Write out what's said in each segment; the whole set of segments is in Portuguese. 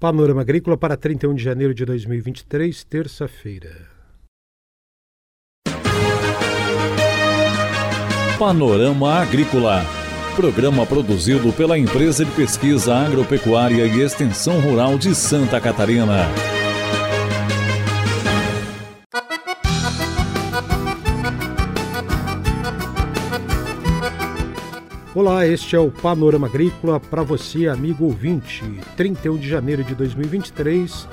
Panorama Agrícola para 31 de janeiro de 2023, terça-feira. Panorama Agrícola. Programa produzido pela Empresa de Pesquisa Agropecuária e Extensão Rural de Santa Catarina. Olá, este é o Panorama Agrícola para você, amigo ouvinte. 31 de janeiro de 2023,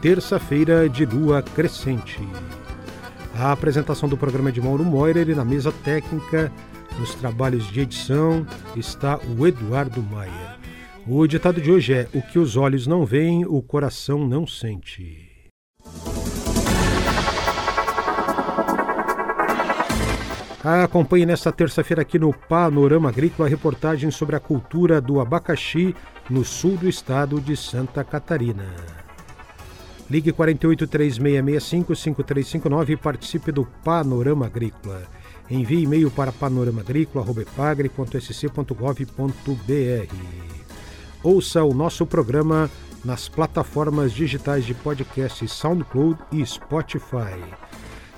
terça-feira de lua crescente. A apresentação do programa é de Mauro Moira e na mesa técnica nos trabalhos de edição está o Eduardo Maia. O ditado de hoje é: O que os olhos não veem, o coração não sente. Acompanhe nesta terça-feira aqui no Panorama Agrícola a reportagem sobre a cultura do abacaxi no sul do estado de Santa Catarina. Ligue 48 3665 5359 e participe do Panorama Agrícola. Envie e-mail para panoramaagrícola.pagre.sc.gov.br. Ouça o nosso programa nas plataformas digitais de podcast SoundCloud e Spotify.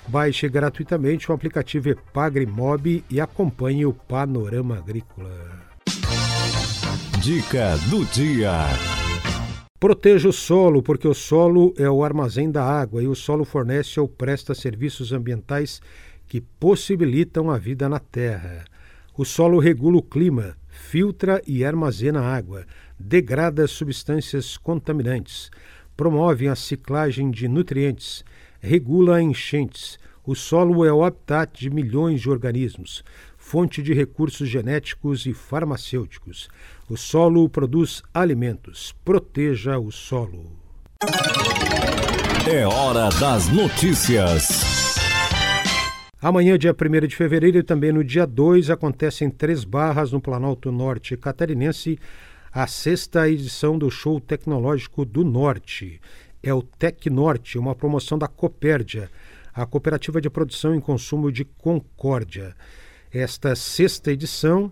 Baixe gratuitamente o aplicativo Epagre Mob e acompanhe o Panorama Agrícola. Dica do dia. Proteja o solo, porque o solo é o armazém da água e o solo fornece ou presta serviços ambientais que possibilitam a vida na Terra. O solo regula o clima, filtra e armazena água, degrada substâncias contaminantes, promove a ciclagem de nutrientes, regula enchentes. O solo é o habitat de milhões de organismos, fonte de recursos genéticos e farmacêuticos. O solo produz alimentos. Proteja o solo. É hora das notícias. Amanhã, dia 1 de fevereiro, e também no dia 2, acontece em Três Barras, no Planalto Norte Catarinense, a sexta edição do Show Tecnológico do Norte. É o Tec Norte, uma promoção da Copérdia, a Cooperativa de Produção e Consumo de Concórdia. Esta sexta edição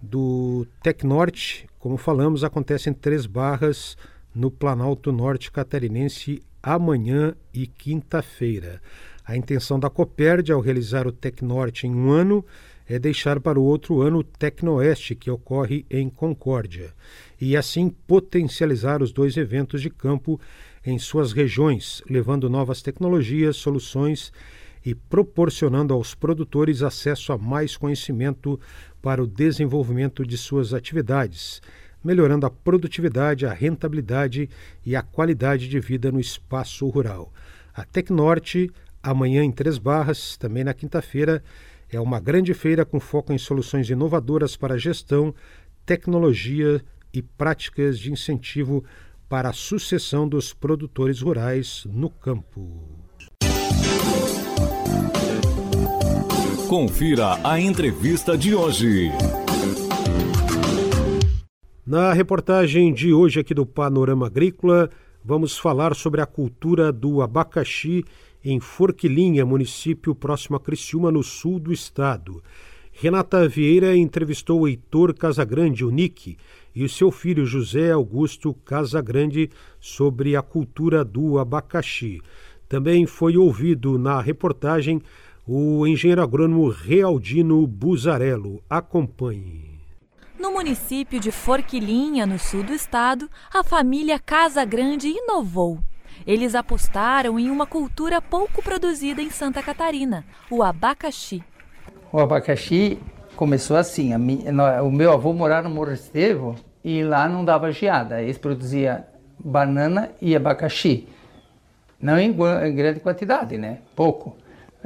do Tec Norte, como falamos, acontece em Três Barras, no Planalto Norte Catarinense, amanhã e quinta-feira. A intenção da Coperd ao realizar o Tecnorte em um ano é deixar para o outro ano o Tecnoeste, que ocorre em Concórdia, e assim potencializar os dois eventos de campo em suas regiões, levando novas tecnologias, soluções e proporcionando aos produtores acesso a mais conhecimento para o desenvolvimento de suas atividades, melhorando a produtividade, a rentabilidade e a qualidade de vida no espaço rural. A Tecnorte Amanhã, em Três Barras, também na quinta-feira, é uma grande feira com foco em soluções inovadoras para gestão, tecnologia e práticas de incentivo para a sucessão dos produtores rurais no campo. Confira a entrevista de hoje. Na reportagem de hoje aqui do Panorama Agrícola, vamos falar sobre a cultura do abacaxi em Forquilinha, município próximo a Criciúma, no sul do estado. Renata Vieira entrevistou Heitor Casagrande, o Nick, e o seu filho José Augusto Casagrande sobre a cultura do abacaxi. Também foi ouvido na reportagem o engenheiro agrônomo Realdino Buzarello. Acompanhe. No município de Forquilinha, no sul do estado, a família Casagrande inovou eles apostaram em uma cultura pouco produzida em Santa Catarina, o abacaxi. O abacaxi começou assim. Minha, o meu avô morava no Morro Estevo e lá não dava geada. Eles produziam banana e abacaxi. Não em, em grande quantidade, né? Pouco.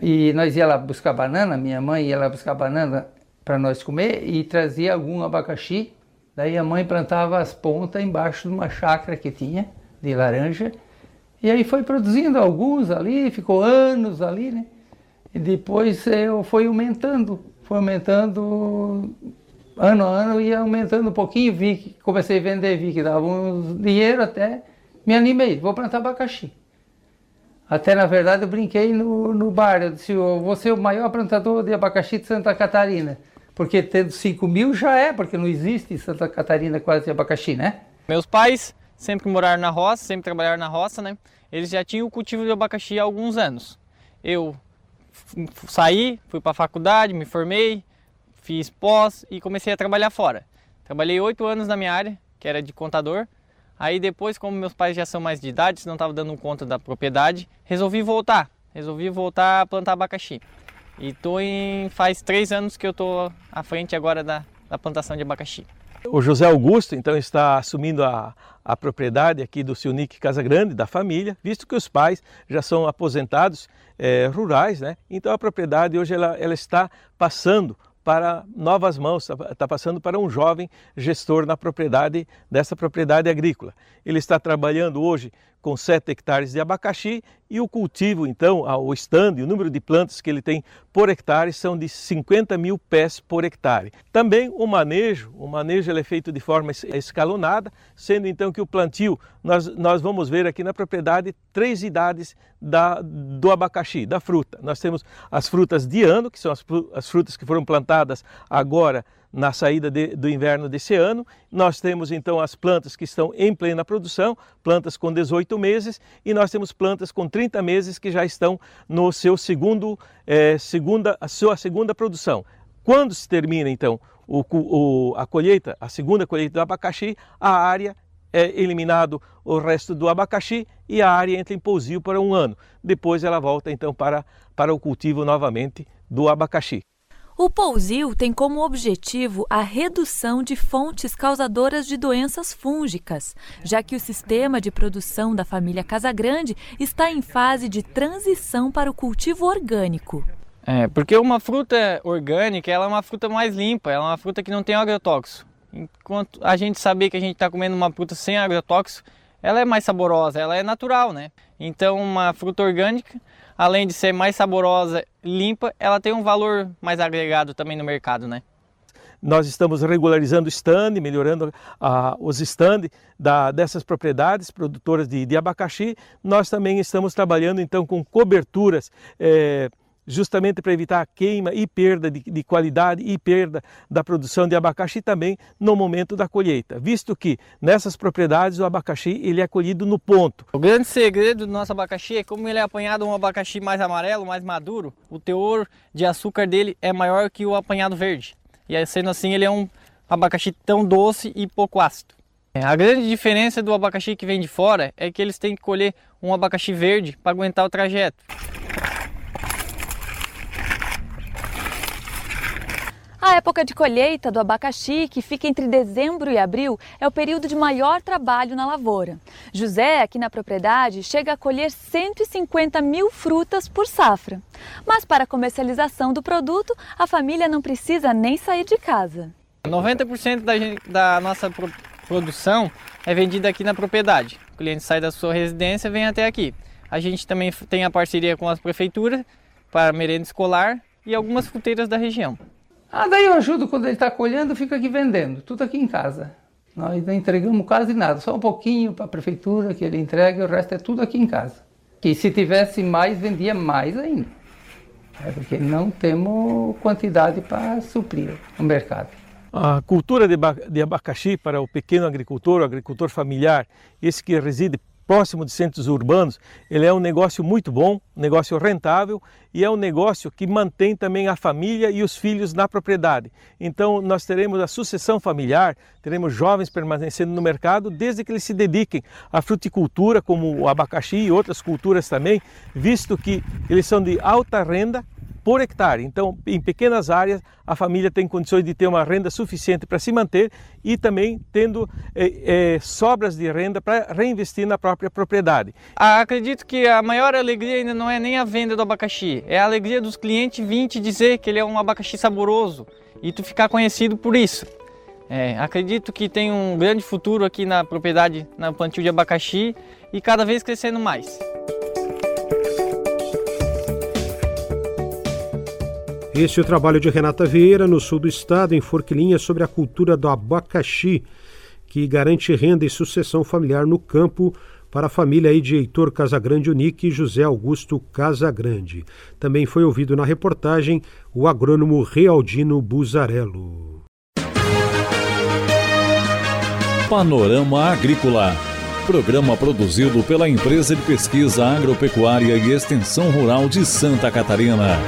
E nós ia lá buscar banana, minha mãe ia lá buscar banana para nós comer e trazia algum abacaxi. Daí a mãe plantava as pontas embaixo de uma chácara que tinha de laranja e aí foi produzindo alguns ali, ficou anos ali, né? E depois eu fui aumentando, foi aumentando ano a ano, ia aumentando um pouquinho, vi que comecei a vender, vi que dava um dinheiro até, me animei, vou plantar abacaxi. Até na verdade eu brinquei no, no bar, eu disse, vou ser o maior plantador de abacaxi de Santa Catarina. Porque tendo 5 mil já é, porque não existe em Santa Catarina quase abacaxi, né? Meus pais sempre moraram na roça, sempre trabalharam na roça, né? Eles já tinham o cultivo de abacaxi há alguns anos. Eu saí, fui para a faculdade, me formei, fiz pós e comecei a trabalhar fora. Trabalhei oito anos na minha área, que era de contador. Aí depois, como meus pais já são mais de idade, não estava dando conta da propriedade, resolvi voltar. Resolvi voltar a plantar abacaxi. E tô em faz três anos que eu tô à frente agora da, da plantação de abacaxi. O José Augusto, então, está assumindo a, a propriedade aqui do Sionic Casa Grande, da família, visto que os pais já são aposentados é, rurais, né? Então a propriedade hoje ela, ela está passando para novas mãos, está tá passando para um jovem gestor na propriedade dessa propriedade agrícola. Ele está trabalhando hoje com 7 hectares de abacaxi e o cultivo, então, o stand, o número de plantas que ele tem por hectare são de 50 mil pés por hectare. Também o manejo, o manejo é feito de forma escalonada, sendo então que o plantio, nós, nós vamos ver aqui na propriedade três idades da, do abacaxi, da fruta. Nós temos as frutas de ano, que são as, as frutas que foram plantadas agora na saída de, do inverno desse ano. Nós temos então as plantas que estão em plena produção, plantas com 18 meses, e nós temos plantas com 30 meses que já estão no seu segundo, é, segunda, a sua segunda produção. Quando se termina então o, o, a colheita, a segunda colheita do abacaxi, a área é eliminado o resto do abacaxi e a área entra em pousio para um ano. Depois ela volta então para, para o cultivo novamente do abacaxi. O pousio tem como objetivo a redução de fontes causadoras de doenças fúngicas, já que o sistema de produção da família Casagrande está em fase de transição para o cultivo orgânico. É, porque uma fruta orgânica ela é uma fruta mais limpa, ela é uma fruta que não tem agrotóxico. Enquanto a gente saber que a gente está comendo uma fruta sem agrotóxico, ela é mais saborosa, ela é natural, né? Então uma fruta orgânica além de ser mais saborosa, limpa, ela tem um valor mais agregado também no mercado, né? Nós estamos regularizando o stand, melhorando uh, os stands dessas propriedades produtoras de, de, abacaxi. Nós também estamos trabalhando então com coberturas eh, justamente para evitar queima e perda de, de, qualidade e perda da produção de abacaxi também no momento da colheita, visto que nessas propriedades o abacaxi ele é colhido no ponto. O grande segredo do nosso abacaxi é como ele é apanhado um abacaxi mais amarelo, mais maduro, o teor de açúcar dele é maior que o apanhado verde. E sendo assim ele é um abacaxi tão doce e pouco ácido. É, a grande diferença do abacaxi que vem de fora é que eles têm que colher um abacaxi verde para aguentar o trajeto. Época de colheita do abacaxi, que fica entre dezembro e abril, é o período de maior trabalho na lavoura. José, aqui na propriedade, chega a colher 150 mil frutas por safra. Mas para a comercialização do produto, a família não precisa nem sair de casa. 90% da, da nossa produção é vendida aqui na propriedade. O cliente sai da sua residência e vem até aqui. A gente também tem a parceria com as prefeituras para merenda escolar e algumas fruteiras da região. Ah, daí eu ajudo quando ele está colhendo, fico aqui vendendo, tudo aqui em casa. Nós não entregamos quase nada, só um pouquinho para a prefeitura que ele entrega, o resto é tudo aqui em casa. Que se tivesse mais, vendia mais ainda. É porque não temos quantidade para suprir o mercado. A cultura de abacaxi para o pequeno agricultor, o agricultor familiar, esse que reside próximo de centros urbanos, ele é um negócio muito bom, um negócio rentável e é um negócio que mantém também a família e os filhos na propriedade. Então nós teremos a sucessão familiar, teremos jovens permanecendo no mercado desde que eles se dediquem à fruticultura, como o abacaxi e outras culturas também, visto que eles são de alta renda por hectare. Então, em pequenas áreas, a família tem condições de ter uma renda suficiente para se manter e também tendo é, é, sobras de renda para reinvestir na própria propriedade. Ah, acredito que a maior alegria ainda não é nem a venda do abacaxi, é a alegria dos clientes vir te dizer que ele é um abacaxi saboroso e tu ficar conhecido por isso. É, acredito que tem um grande futuro aqui na propriedade, na plantio de abacaxi e cada vez crescendo mais. Este é o trabalho de Renata Vieira, no sul do estado, em Forquilinha, sobre a cultura do abacaxi, que garante renda e sucessão familiar no campo para a família aí de Heitor Casagrande Unique e José Augusto Casagrande. Também foi ouvido na reportagem o agrônomo Realdino Buzarello. Panorama Agrícola Programa produzido pela Empresa de Pesquisa Agropecuária e Extensão Rural de Santa Catarina.